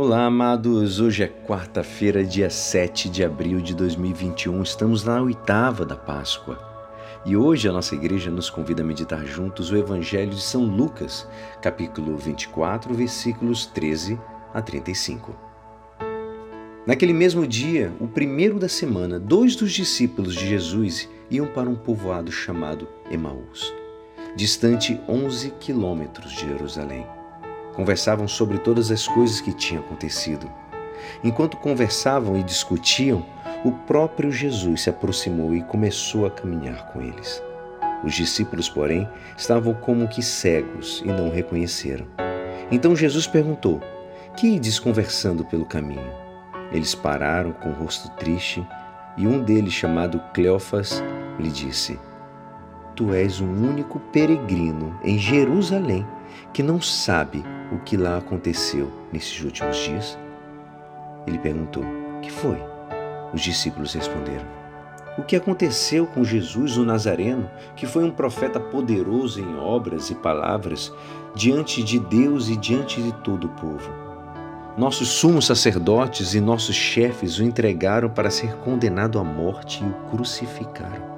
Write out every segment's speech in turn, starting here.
Olá, amados. Hoje é quarta-feira, dia 7 de abril de 2021. Estamos na oitava da Páscoa. E hoje a nossa igreja nos convida a meditar juntos o Evangelho de São Lucas, capítulo 24, versículos 13 a 35. Naquele mesmo dia, o primeiro da semana, dois dos discípulos de Jesus iam para um povoado chamado Emaús, distante 11 quilômetros de Jerusalém. Conversavam sobre todas as coisas que tinham acontecido. Enquanto conversavam e discutiam, o próprio Jesus se aproximou e começou a caminhar com eles. Os discípulos, porém, estavam como que cegos e não reconheceram. Então Jesus perguntou: Que ides conversando pelo caminho? Eles pararam com o rosto triste e um deles, chamado Cleofas, lhe disse: Tu és um único peregrino em Jerusalém que não sabe o que lá aconteceu nesses últimos dias? Ele perguntou: Que foi? Os discípulos responderam: O que aconteceu com Jesus o Nazareno, que foi um profeta poderoso em obras e palavras diante de Deus e diante de todo o povo. Nossos sumos sacerdotes e nossos chefes o entregaram para ser condenado à morte e o crucificaram.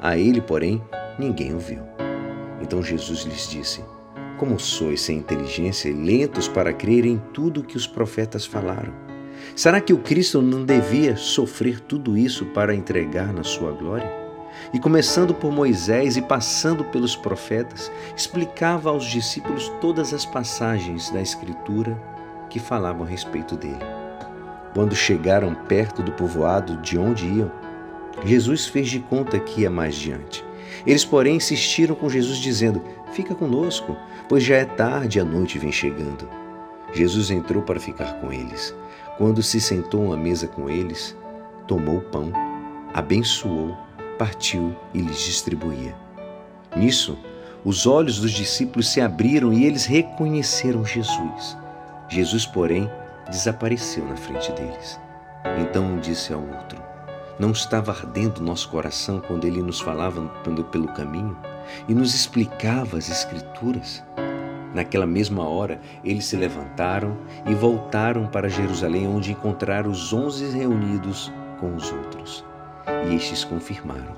A ele, porém, ninguém o viu. Então Jesus lhes disse: Como sois sem inteligência e lentos para crer em tudo que os profetas falaram? Será que o Cristo não devia sofrer tudo isso para entregar na sua glória? E começando por Moisés e passando pelos profetas, explicava aos discípulos todas as passagens da Escritura que falavam a respeito dele. Quando chegaram perto do povoado de onde iam, Jesus fez de conta que ia mais diante. Eles, porém, insistiram com Jesus, dizendo: Fica conosco, pois já é tarde e a noite vem chegando. Jesus entrou para ficar com eles. Quando se sentou à mesa com eles, tomou o pão, abençoou, partiu e lhes distribuía. Nisso, os olhos dos discípulos se abriram e eles reconheceram Jesus. Jesus, porém, desapareceu na frente deles. Então um disse ao outro: não estava ardendo nosso coração quando ele nos falava pelo caminho e nos explicava as Escrituras? Naquela mesma hora, eles se levantaram e voltaram para Jerusalém, onde encontraram os onze reunidos com os outros. E estes confirmaram: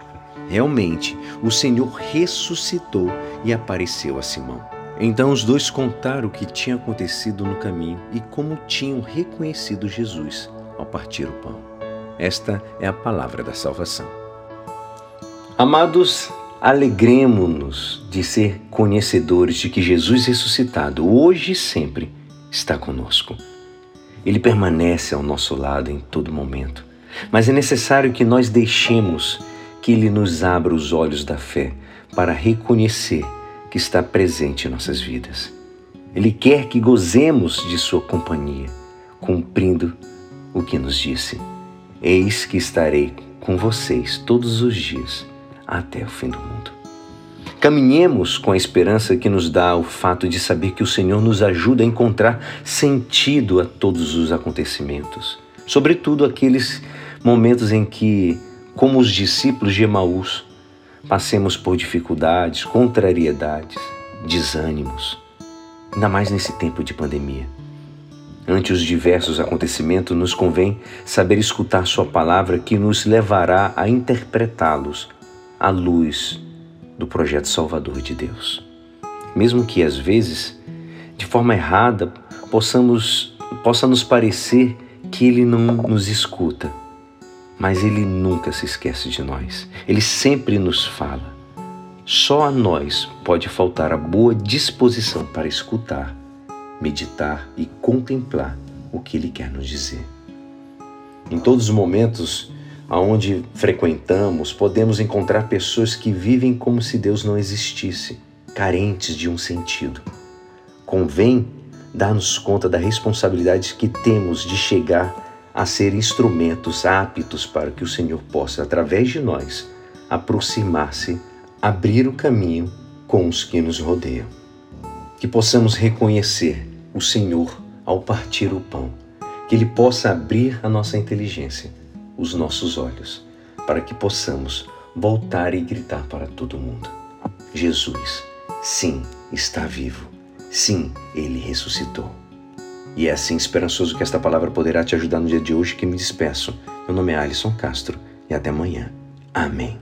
realmente, o Senhor ressuscitou e apareceu a Simão. Então os dois contaram o que tinha acontecido no caminho e como tinham reconhecido Jesus ao partir o pão. Esta é a palavra da salvação. Amados, alegremos-nos de ser conhecedores de que Jesus ressuscitado, hoje e sempre, está conosco. Ele permanece ao nosso lado em todo momento, mas é necessário que nós deixemos que Ele nos abra os olhos da fé para reconhecer que está presente em nossas vidas. Ele quer que gozemos de Sua companhia, cumprindo o que nos disse. Eis que estarei com vocês todos os dias até o fim do mundo. Caminhemos com a esperança que nos dá o fato de saber que o Senhor nos ajuda a encontrar sentido a todos os acontecimentos, sobretudo aqueles momentos em que, como os discípulos de Emaús, passemos por dificuldades, contrariedades, desânimos, ainda mais nesse tempo de pandemia. Ante os diversos acontecimentos, nos convém saber escutar Sua palavra que nos levará a interpretá-los à luz do projeto salvador de Deus. Mesmo que às vezes, de forma errada, possamos possa nos parecer que ele não nos escuta, mas ele nunca se esquece de nós. Ele sempre nos fala. Só a nós pode faltar a boa disposição para escutar meditar e contemplar o que Ele quer nos dizer. Em todos os momentos aonde frequentamos, podemos encontrar pessoas que vivem como se Deus não existisse, carentes de um sentido. Convém dá-nos conta da responsabilidade que temos de chegar a ser instrumentos aptos para que o Senhor possa, através de nós, aproximar-se, abrir o caminho com os que nos rodeiam. Que possamos reconhecer o Senhor ao partir o pão, que Ele possa abrir a nossa inteligência, os nossos olhos, para que possamos voltar e gritar para todo mundo: Jesus, sim, está vivo. Sim, ele ressuscitou. E é assim esperançoso que esta palavra poderá te ajudar no dia de hoje que me despeço. Meu nome é Alisson Castro e até amanhã. Amém.